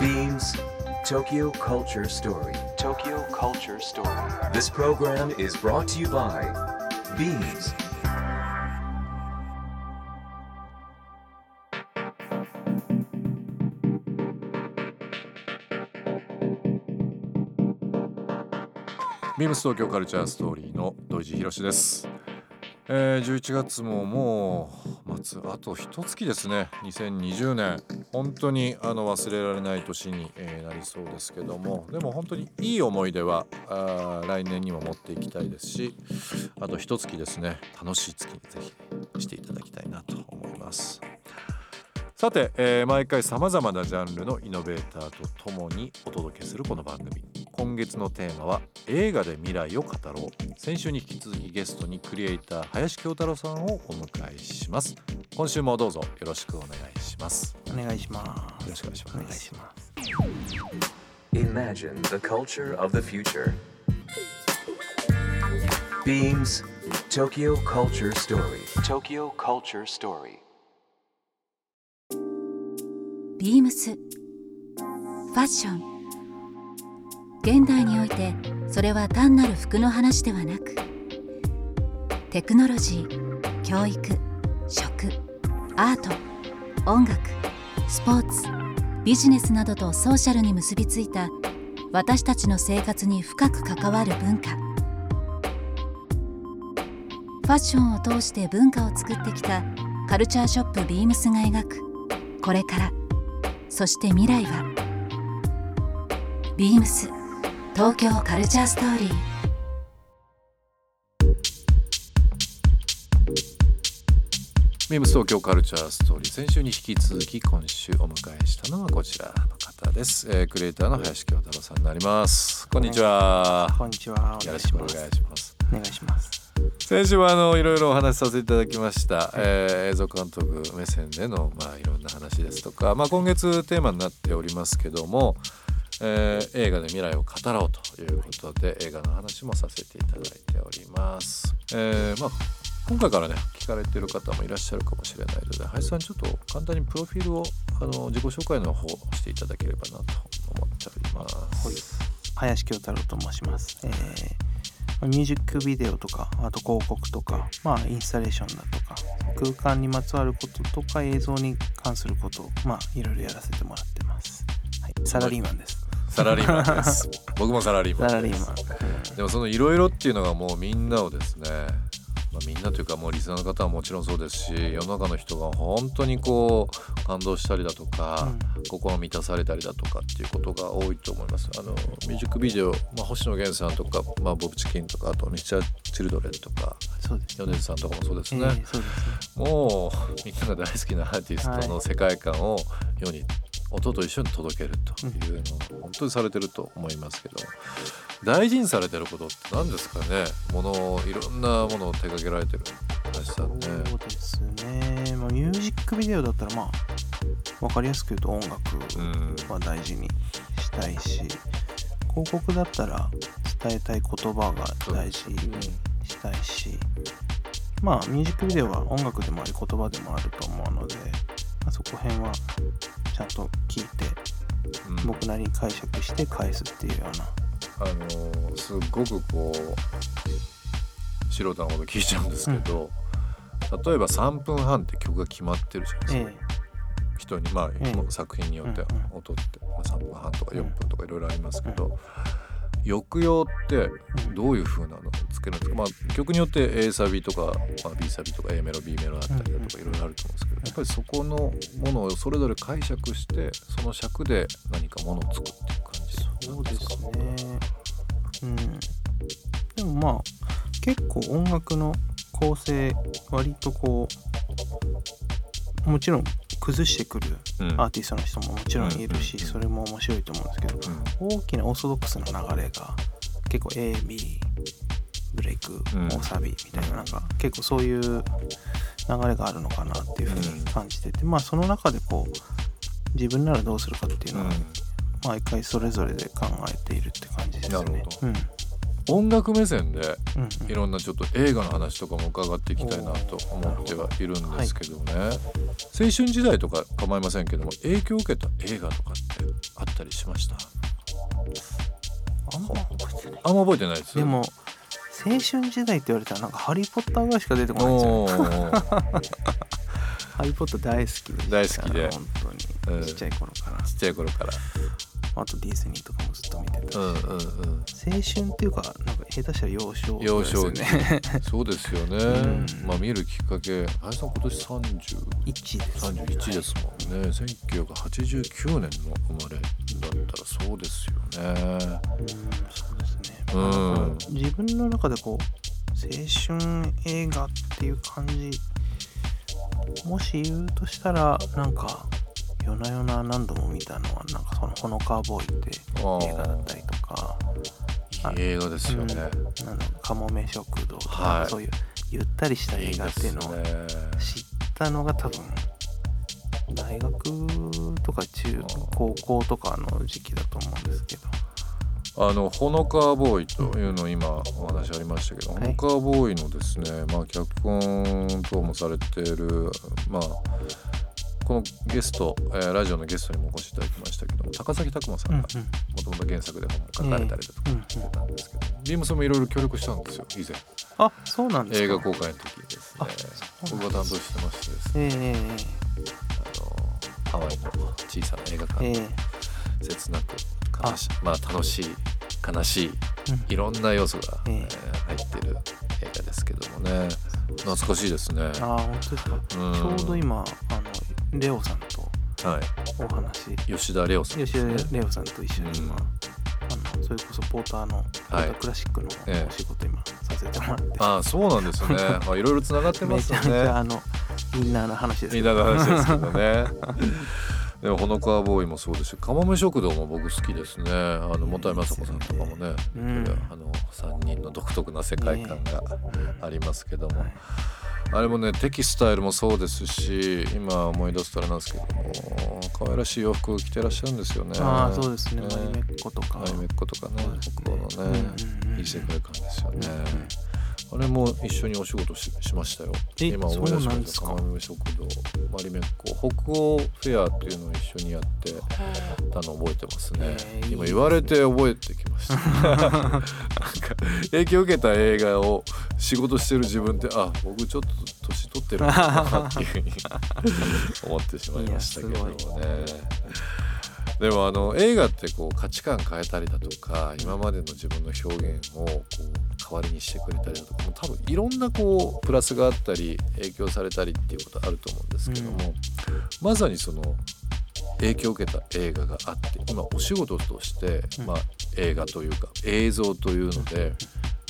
Beams Tokyo Culture Story. Tokyo Culture Story. This program is brought to you by Beams. ビームス東京カルチャーストーリーの土井地博です、えー、11月ももう末あと一月ですね。2020年。本当にあの忘れられない年に、えーなりそうですけども。でも本当にいい思い出はあ来年にも持っていきたいですしあと一月ですね。楽しい月にぜひしていただきたいなと思います。さて、えー毎回さまざまなジャンルのイノベーターとともにお届けするこの番組。今月のテーマは映画で未来を語ろう先週に引き続きゲストにクリエイター林京太郎さんをお迎えします今週もどうぞよろしくお願いしますお願いします。よろしくお願いしますお願いします。Imagine the culture of the future. Beams Tokyo Culture Story. Tokyo Culture Story. ビームスファッション現代においてそれは単なる服の話ではなくテクノロジー教育食アート音楽スポーツビジネスなどとソーシャルに結びついた私たちの生活に深く関わる文化。ファッションを通して文化を作ってきたカルチャーショップビームスが描く。これから。そして未来はビームス。東京カルチャーストーリー。ビームス東京カルチャーストーリー先週に引き続き今週お迎えしたのはこちらの方です、えークリエイターの林京太郎さんになります。こんにちは。こんにちは。よろしくお願いします。お願いします。先週はあのいろいろお話しさせていただきました、えー映像監督目線でのまあいろんな話ですとか、まあ、今月テーマになっておりますけども、えー映画で未来を語ろうということで映画の話もさせていただいております。えーまあ今回からね聞かれてる方もいらっしゃるかもしれないので林さんちょっと簡単にプロフィールをあの自己紹介の方していただければなと思っております。林京太郎と申します。えーミュージックビデオとか、あと広告とか、まあインスタレーションだとか、空間にまつわることとか映像に関することを、まあい。ろい。ろやらせてもらってます。はい、サラリーマンです。サラリーマンです。僕もサラリーマンです。でもそのいろいろっていうのがもうみんなをですね、まあ、みんなというかもうリスナーの方はもちろんそうですし世の中の人が本当にこう感動したりだとか、心満たされたりだとかっていうことが多いと思います。あのミュージックビデオ、まあ、星野源さんとか、まあ、ボブ・チキンとかあとミスチャー・チルドレンとか。米津さんとかもそうですね。えーすね。もうみんなが大好きなアーティストの世界観を世に音と一緒に届けるというのを本当にされてると思いますけど大事にされてることって何ですかね？ものをいろんなものを手掛けられてるね。そうですね。まあ、ミュージックビデオだったら、まあ、わかりやすく言うと音楽うんは大事にしたいし、広告だったら伝えたい言葉が大事にしたいし、まあ、ミュージックビデオは音楽でもあり言葉でもあると思うので、まあ、そこ辺はちゃんと聞いて、うん僕なりに解釈して返すっていうような。あのーすっごくこう素人のこと聞いちゃうんですけど、例えば3分半って曲が決まってるじゃないですか。え人にまあ、ええ。作品によってうんうん。音って、まあ、3分半とか4うん分とかいろいろありますけど、抑揚ってどういう風なの？をつけるんですか、まあ、曲によって A サビとか、まあ、B サビとか A メロ B メロあったりだとかいろいろあると思うんですけどやっぱりそこのものをそれぞれ解釈してその尺で何かものを作っていく感じえそうですなんかね。うん。でもまあ、結構音楽の構成、割とこう、もちろん崩してくるうん。アーティストの人ももちろんいるし、うんそれも面白いと思うんですけど、大きなオーソドックスな流れが結構 AB ブレイクうん。大サビみたいななんか結構そういう流れがあるのかなっていうふうに感じてて、まあその中でこう自分ならどうするかっていうのは毎回それぞれで考えているって感じですよね。なるほ。ど。うん、音楽目線でいろんなちょっと映画の話とかも伺っていきたいなと思ってはいるんですけどね、青春時代とか構いませんけども影響を受けた映画とかってあったりしました？あんま覚えてない。あんま覚えてないです？でも青春時代って言われたらなんか「ハリー・ポッター」ぐらいしか出てこないんですよ。ハリー・ポッター大好きで大好きで。本当うんにちっちゃい頃から、ちっちゃい頃からあとディズニーとかもずっと見てたし、うんうんうん。青春っていうかなんか下手したら幼少幼少ね そうですよね、うん。まあ見るきっかけ。林さん今年30 1です、ね、31ですもんね。1989年の生まれだったらそうですよね。うんそうですね、うん。自分の中でこう青春映画っていう感じ。もし言うとしたらなんか夜な夜な何度も見たのはなんかその「ほのかわボーイ」って映画だったりとか。映画ですよね、うん。なんかもめ食堂とか、はい。そういうゆったりした映画っていうのを知ったのが多分大学とか中高校とかの時期だと思うんですけど。あのほのかわボーイというの今お話ありましたけど、はい。ほのかわボーイのですね、まあ、脚本等もされている、まあ、このゲスト、えーラジオのゲストにもお越しいただきましたけども高崎拓磨さんがもともと原作で本も書かれたりだとかうんうんしてたんですけど、ビームスもいろいろ協力したんですよ以前。あそうなんですか。映画公開の時にですね。僕が担当してましてですね。ええあのハワイの小さな映画館えええ。で切なく悲しまあ楽しい悲しいうん。いろんな要素が、ええ。えー入ってる映画ですけどもね。懐かしいですね。ああ本当ですか、うん。ちょうど今あのレオさんとはい、お話吉田レオさんです吉ね。田レオさんと一緒に今、うんあのそれこそポーターのポータークラシックのええお仕事今させてもらって、ああそうなんですね。まあいろいろつながってまめちゃすよね。めちゃあのインナーな話ですみんなの話ですけどね。でもほのかわボーイもそうですし、かもめ食堂も僕好きですね。あの本谷雅子さんとかもね、うんあの三人の独特な世界観がありますけども、はい。あれもねテキスタイルもそうですし今思い出すとあれなんですけども可愛らしい洋服を着てらっしゃるんですよね。ああそうですね。ね。マリメッコとか。アイメッコとかね。北欧のね、いい世界観ですよね、うんあれも一緒にお仕事ししましたよ。え今思い出しました。か？かまめ食堂マリメッコ。北欧フェアっていうのを一緒にやってたの覚えてますね、えー今言われて覚えてきました。なんか影響を受けた映画を仕事してる自分ってあ僕ちょっと年取ってるのかなっていうふうに思ってしまいましたけどもねでもあの映画ってこう価値観変えたりだとか今までの自分の表現をこう代わりにしてくれたりだとかもう多分いろんなこうプラスがあったり影響されたりっていうことあると思うんですけども、まさにその影響を受けた映画があって今お仕事として、うん。まあ、映画というか映像というので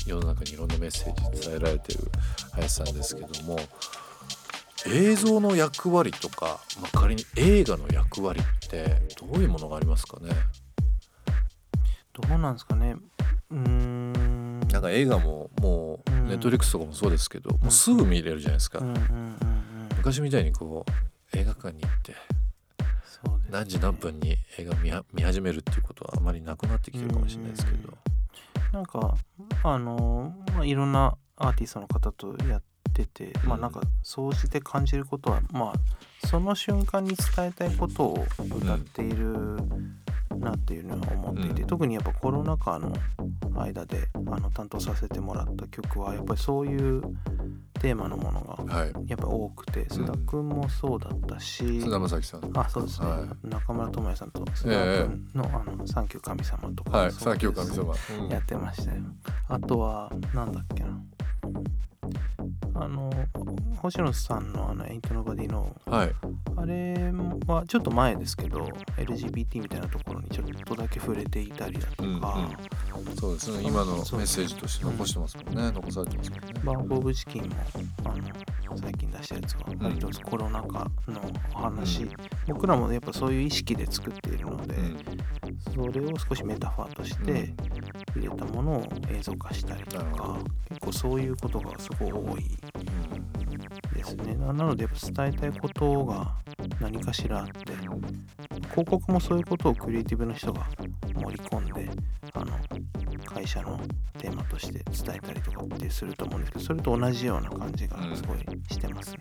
世の中にいろんなメッセージ伝えられてる林さんですけども映像の役割とか、まあ、仮に映画の役割ってどういうものがありますかね？どうなんですかね？うーん。なんか映画ももううん。ネットフリックスとかもそうですけど、もうすぐ見れるじゃないですか、うんうんうんうん。昔みたいにこう映画館に行って何時何分に映画見始めるっていうことはあまりなくなってきてるかもしれないですけど、なんかあのまあいろんなアーティストの方とやってて、まあなんか総じて感じることはまあその瞬間に伝えたいことを歌っているなっていうのは思っていて、うん。特にやっぱコロナ禍の間であの担当させてもらった曲はやっぱりそういうテーマのものがはい。やっぱ多くて須田君もそうだったし、菅田将暉さん。あそうですね、は中村智也さんと須田君の,、あの「サンキュー神様」とかい、はい、サンキュー神様、うん。やってましたよ。あとは、なんだっけな。あの、星野さんのあの、Ain't Nobody No、はい。あれはちょっと前ですけど、LGBT みたいなところにちょっとだけ触れていたりだとか、うんうんそうですね。今のメッセージとして残してますもんね、残されてますもんね。バンボーブチキンもあの最近出したやつは割とコロナ禍のお話、うん。僕らもやっぱそういう意識で作っているので、うん。それを少しメタファーとして入れたものを映像化したりとか結構そういうことがすごい多いですね。ななので伝えたいことが何かしらあって広告もそういうことをクリエイティブの人が盛り込んであの書会社のテーマとして伝えたりとかってすると思うんですけどそれと同じような感じがすごいしてますね。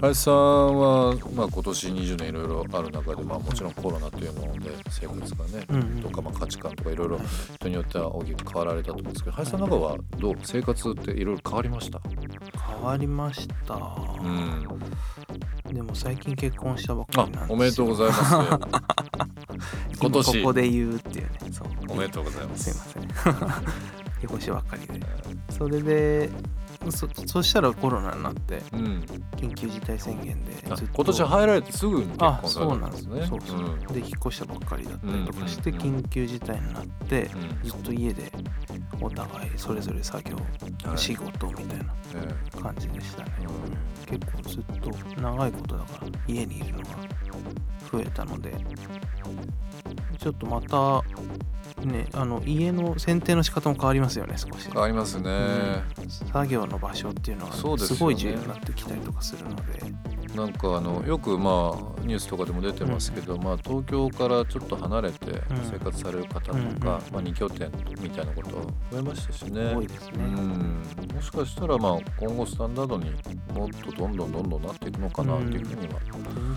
林さんは、まあ、今年20年いろいろある中で、まあ、もちろんコロナというので生活がね、うんうん。とか、まあ、価値観とかいろいろ人によっては大きく変わられたと思うんですけど林さんの中はどう？生活っていろいろ変わりました？変わりました、うんでも最近結婚したばっかありなんですよ。おめでとうございます。今年。ここで言うっていうね。そう。おめでとうございます。すいません 結婚したばっかりで。それでそそしたらコロナになってうん。緊急事態宣言であずっと。今年入られてすぐに結あ婚さそうなんでれたんですすねそうそう、んで引っ越したばっかりだったりとかして緊急事態になってうん。ずっと家でお互いそれぞれ作業、はい。仕事みたいなね感じでしたね、う結構ずっと長いことだから家にいるのが増えたのでちょっとまたねあの家の選定の仕方も変わりますよね少し。変わりますね、作業の場所っていうのはすごい重要になってきたりとかするのでなんかあのよくまあニュースとかでも出てますけど、まあ、東京からちょっと離れて生活される方とか、うんまあ、2拠点みたいなこと増えましたしね。多いですね、うん。もしかしたらまあ今後スタンダードにもっとどんどんどんどんなっていくのかなっていうふうには、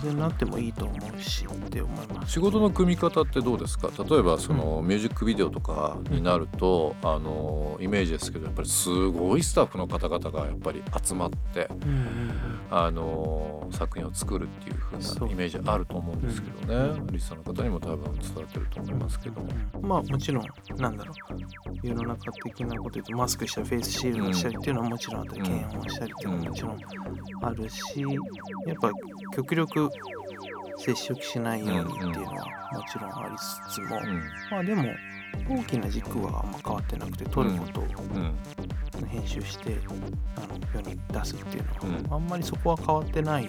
全然なってもいいと思うしって思います。仕事の組み方ってどうですか？例えばそのミュージックビデオとかになると、あのイメージですけどやっぱりすごいスタッフの方々がやっぱり集まってうんうん。あの作品を作るっていう風なイメージあると思うんですけどね、うん。リスナーの方にも多分伝わってると思いますけどまあもちろんなんだろう。世の中的なこと言うとマスクしたりフェイスシールドしたりっていうのはもちろんあったり、うん検温したりっていうのはもちろんあるしやっぱ極力接触しないようにっていうのはもちろんありつつも、うん。まあでも大きな軸はあんま変わってなくて撮ることをうん。編集してあの世に出すっていうのは、うん。あんまりそこは変わってない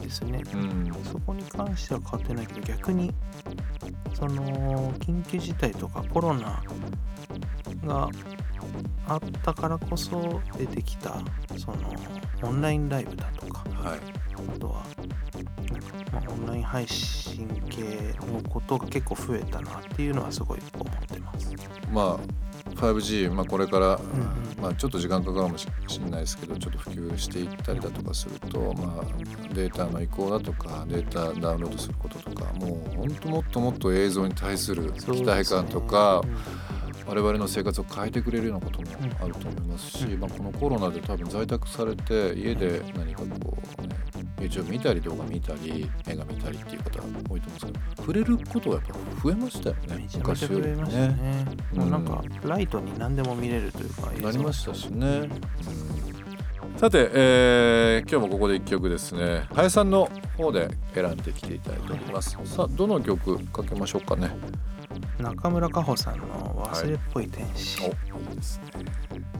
ですね。うん。そこに関しては変わってないけど逆にその緊急事態とかコロナがあったからこそ出てきたそのオンラインライブだとかはい。あとはオンライン配信系のことが結構増えたなっていうのはすごい思ってます。まあ 5G、まあ、これから、んまあ、ちょっと時間かかるかもしれないですけどちょっと普及していったりだとかすると、まあ、データの移行だとかデータダウンロードすることとかもう本当もっともっと映像に対する期待感とか、我々の生活を変えてくれるようなこともあると思いますし、うんまあ、このコロナで多分在宅されて家で何かこう、ね、YouTube 見たり動画見たり映画見たりっていう方多いと思うんですけど触れることがやっぱ増えましたよね。めちゃめちゃ増えましたね。うん。もうなんかライトに何でも見れるというかなりましたしね。うん。さて、えー今日もここで一曲ですね。林さんの方で選んできていただいております。さあどの曲かけましょうかね。中村佳穂さんの「忘れっぽい天使」おいいですね。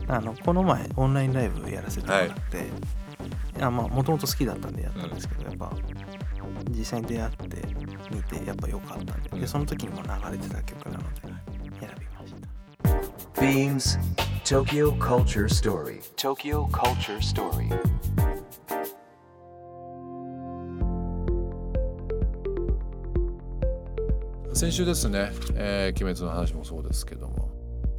あのこの前オンラインライブやらせてもらって、いやまあもともと好きだったんでやったんですけど、やっぱ実際に出会って見てやっぱ良かったんで,、うんでその時にも流れてた曲なので選びました Beams Tokyo Culture Story. Tokyo Culture Story. 先週ですね、えー鬼滅の話もそうですけども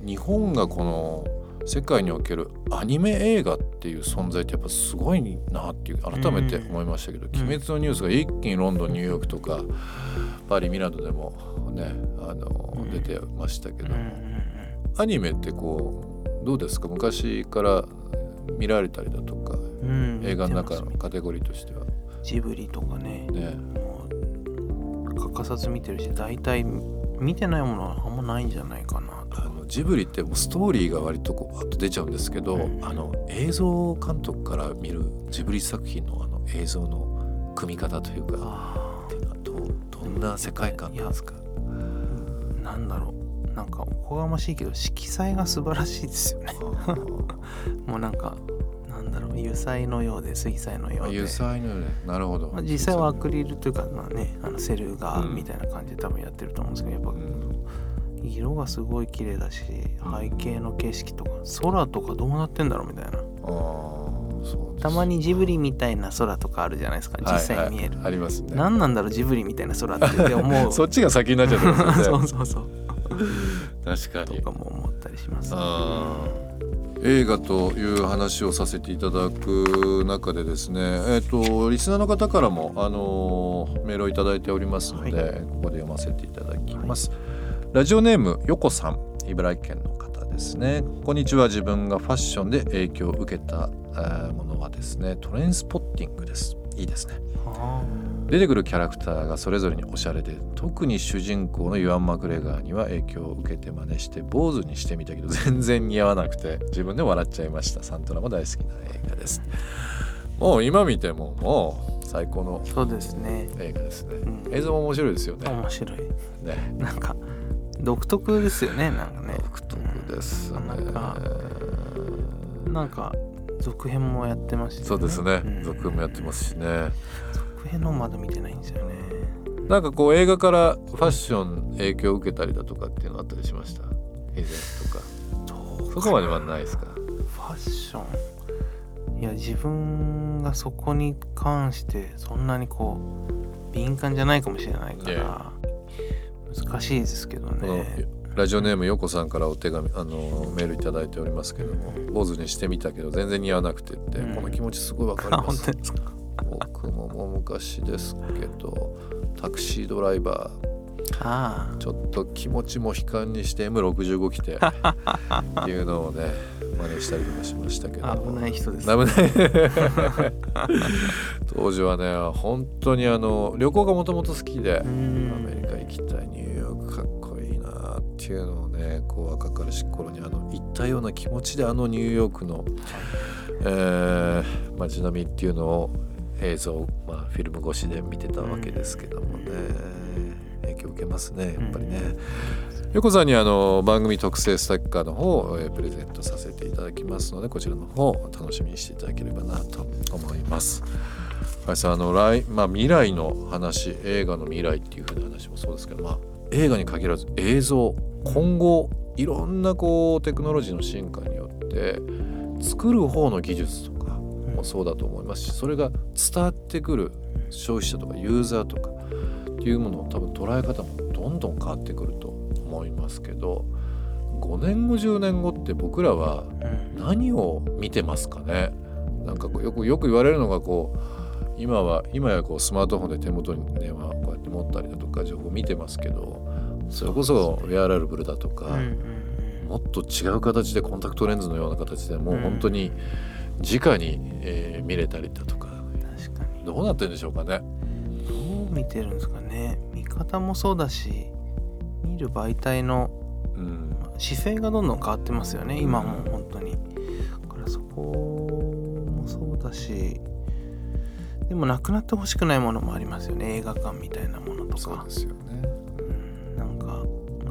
日本がこの世界におけるアニメ映画っていう存在ってやっぱすごいなっていう改めて思いましたけど「うん。鬼滅」のニュースが一気にロンドンニューヨークとかパリミラノでもねあのうん。出てましたけど、うんうんアニメってこうどうですか？昔から見られたりだとかうん。うん映画の中のカテゴリーとしては。ジブリとかね。ね。欠かさず見てるし大体見てないものはあんまないんじゃないかなのジブリってもうストーリーが割とこうパッと出ちゃうんですけど、うんあの映像監督から見るジブリ作品のあの映像の組み方というかあっていうのはどうどんな世界観なんですか？ーなんだろう。なんかおこがましいけど色彩が素晴らしいですよね。もうなんかなんだろう。油彩のようで水彩のようで。油彩のよねなるほど、まあ、実際はアクリルというかまあねあのセル画うん。みたいな感じで多分やってると思うんですけどやっぱうん色がすごい綺麗だし背景の景色とか空とかどうなってんだろうみたいな。たまにジブリみたいな空とかあるじゃないですか実際に見える、はいはいありますね。何なんだろうジブリみたいな空って。思う そっちが先になっちゃってますよね。そうそうそう。確かに。とかも思ったりします、あ映画という話をさせていただく中でですね、えっとリスナーの方からも、あのーメールをいただいておりますので、はここで読ませていただきます、ラジオネームよこさん茨城県の方ですね。こんにちは。自分がファッションで影響を受けた、えーものはですねトレインスポッティングです。いいですね。あ。出てくるキャラクターがそれぞれにおしゃれで特に主人公のユアン・マクレガーには影響を受けて真似して坊主にしてみたけど全然似合わなくて自分で笑っちゃいました。サントラも大好きな映画です。もう今見てももう最高のーそうですね。映画ですね。うん。映像も面白いですよね。面白い。ね。なんか独特ですよねなんかね。独特ですね。なんかなんか続編もやってましね。そうですね。うん。続編もやってますしね。続編のまだ見てないんですよね。なんかこう映画からファッション影響を受けたりだとかっていうのあったりしました？以前とか。そこまではないですか？ファッション。いや自分がそこに関してそんなにこう敏感じゃないかもしれないから難しいですけどね。ラジオネームよこさんからお手紙あのメールいただいておりますけども坊主にしてみたけど全然似合わなくてって、うん。この気持ちすごいわかります。僕ももう昔ですけどタクシードライバあーちょっと気持ちも悲観にして M65 着て っていうのをね真似したりとかしましたけど。あ危ない人です危ない。当時はね本当にあの旅行がもともと好きでうアメ行きたいニューヨークかっこいいなっていうのをねこう若かりし頃にあの行ったような気持ちであのニューヨークの、えー街並みっていうのを映像、まあ、フィルム越しで見てたわけですけどもね影響受けますねやっぱりね。横さんにあの番組特製ステッカーの方を、えープレゼントさせていただきますのでこちらの方を楽しみにしていただければなと思います。はい、さんあの来、まあ、未来の話映画の未来ていう風な話もそうですけど、まあ、映画に限らず映像今後いろんなこうテクノロジーの進化によって作る方の技術とかもそうだと思いますしそれが伝わってくる消費者とかユーザーとかっていうものの多分捉え方もどんどん変わってくると思いますけど5年後10年後って僕らは何を見てますかね？なんかこうよくよく言われるのがこう今は今やこうスマートフォンで手元に電話をこうやって持ったりだとか情報を見てますけどそれこそウェアラルブルだとか、もっと違う形でコンタクトレンズのような形でもううん。本当に直に、えー見れたりだとか。どうなってるんでしょうかね。どう見てるんですかね。見方もそうだし見る媒体のうん。姿勢がどんどん変わってますよね今も本当に。だからそこもそうだしでもなくなってほしくないものもありますよね。映画館みたいなものとか。ですよね。うん。なんか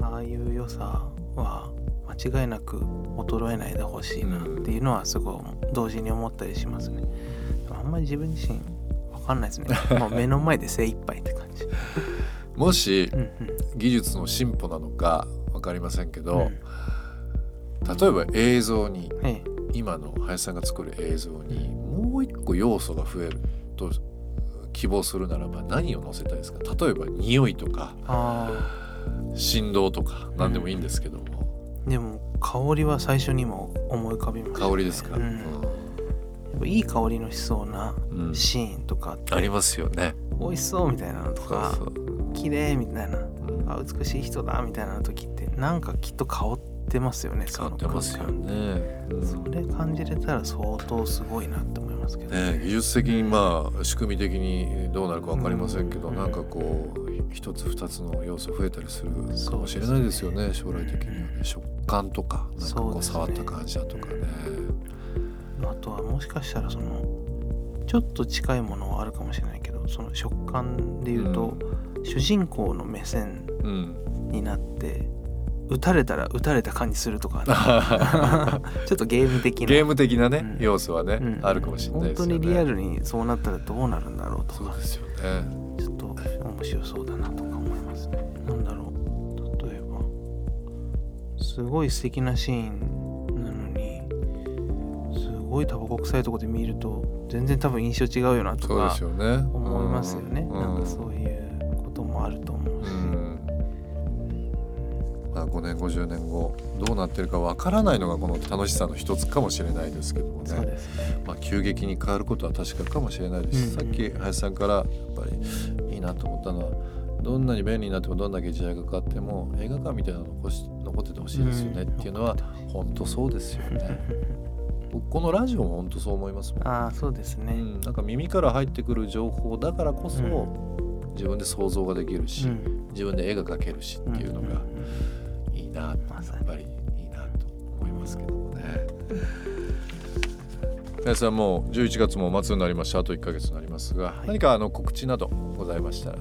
ああいう良さは間違いなく衰えないでほしいなっていうのはすごい同時に思ったりしますね。でもあんまり自分自身わかんないですね。もう目の前で精一杯って感じ。もしうんうん。技術の進歩なのか分かりませんけど、うん。例えば映像にええ今の林さんが作る映像にもう一個要素が増えると希望するならば何を載せたいですか？例えば匂いとかあ振動とか何でもいいんですけども、ーでも香りは最初にも思い浮かびます、ね、香りですか、うん。やっぱいい香りのしそうなうん。うんシーンとかってありますよね。美味しそうみたいなのとそうかそう。綺麗みたいなうん。あ美しい人だみたいな時ってなんかきっと香ってますよね変わってますよね。うん。それ感じれたら相当すごいなって思いますけど。ね、技術的にまあ仕組み的にどうなるか分かりませんけど、うん。なんかこう一つ二つの要素増えたりするかもしれないですよね将来的にはね。食感とかなんかこそう触った感じだとかね。あとはもしかしたらそのちょっと近いものはあるかもしれないけどその食感で言うと、主人公の目線うん、になって撃たれたら撃たれた感じするとか、ちょっとゲーム的な。ゲーム的なね、うん。要素はね、うん。あるかもしれないですよね。本当にリアルにそうなったらどうなるんだろうとか。そうですよね。ちょっと面白そうだなとか思いますね。なんだろう。例えばすごい素敵なシーンなのにすごいタバコ臭いとこで見ると全然多分印象違うよなとか。思いますよね、うん。なんかそういうこともあると思うし、うんまあ、5年50年後どうなってるかわからないのがこの楽しさの一つかもしれないですけどもね。ね。まあ、急激に変わることは確かかもしれないです。し、うん。うんさっき林さんからやっぱりいいなと思ったのはどんなに便利になってもどんだけ時代が変わっても映画館みたいなの残し残っててほしいですよねうん。っていうのは本当そうですよね。僕このラジオも本当そう思いますもん。ああそうですね、うん、なんか耳から入ってくる情報だからこそ、自分で想像ができるし、うん。自分で絵が描けるしっていうのがいいなやまさにっぱりいいなと思いますけどもね。皆さんもう11月も末になりましてあと1ヶ月になりますが、はい。何かあの告知などございましたら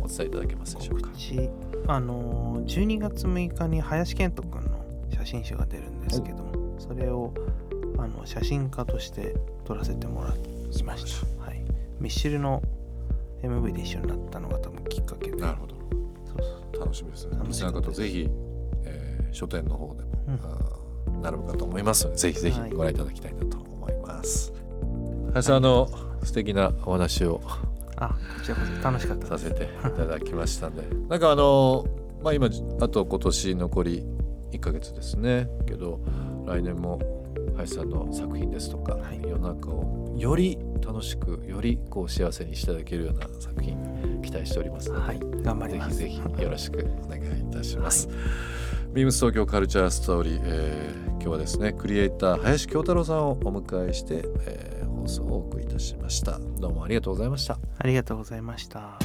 お伝えいただけますでしょうか？告。知。あのー12月6日に林健人君の写真集が出るんですけどもそれをあの写真家として撮らせてもらいました、はい、ミッシルの MV で一緒になったのが多分きっかけで。なるほど。そうそう。楽しみですね。リスナー楽しみです。方ぜひ、えー書店の方でも、うん。並ぶかと思いますのでぜひぜひはい。ご覧いただきたいなと思います。林さんあの素敵なお話をあこちらこそ楽しかったさせていただきましたんで。なんかあのまあ今あと今年残り1ヶ月ですね。けど来年も林さんの作品ですとか、はい。世の中をより楽しくよりこう幸せにしていただけるような作品期待しておりますので、はい。頑張ります。ぜひぜひよろしくお願いいたします。ビームス東京カルチャーストーリー、えー今日はですねクリエイター林京太郎さんをお迎えして、えー放送をお送りいたしました。どうもありがとうございました。ありがとうございました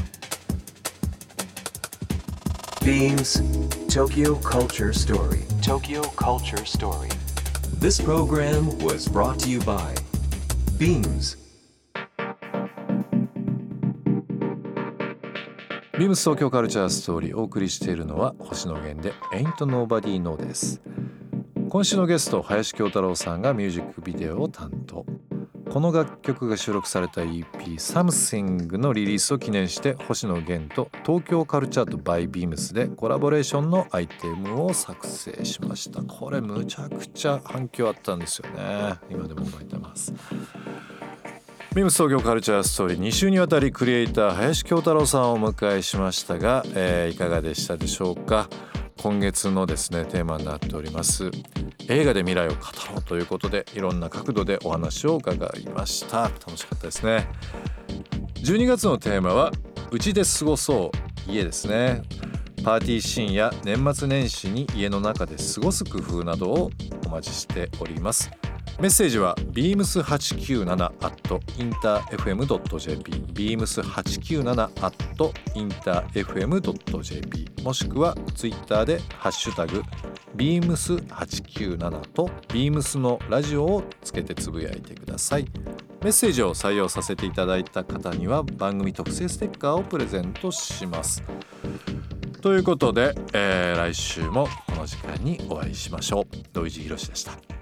Beams Tokyo Culture Story. Tokyo Culture Story. This program was brought to you by Beams. ビームス東京カルチャーストーリーお送りしているのは星野源で Ain't Nobody Know です。今週のゲスト林京太郎さんがミュージックビデオを担当。この楽曲が収録された EP「Something」のリリースを記念して星野源と東京カルチャーとバイビームスでコラボレーションのアイテムを作成しました。これむちゃくちゃ反響あったんですよね。今でも覚えてます。ビームス東京カルチャーストーリー2週にわたりクリエイター林京太郎さんをお迎えしましたが、えーいかがでしたでしょうか？今月のですねテーマになっております映画で未来を語ろうということでいろんな角度でお話を伺いました。楽しかったですね。12月のテーマはうちで過ごそう家ですね。パーティーシーンや年末年始に家の中で過ごす工夫などをお待ちしております。メッセージは beams897 at interfm.jp beams897 at interfm.jp もしくはツイッターでハッシュタグ beams897 と beams のラジオをつけてつぶやいてください。メッセージを採用させていただいた方には番組特製ステッカーをプレゼントします。ということで、えー来週もこの時間にお会いしましょう。土井地博でした。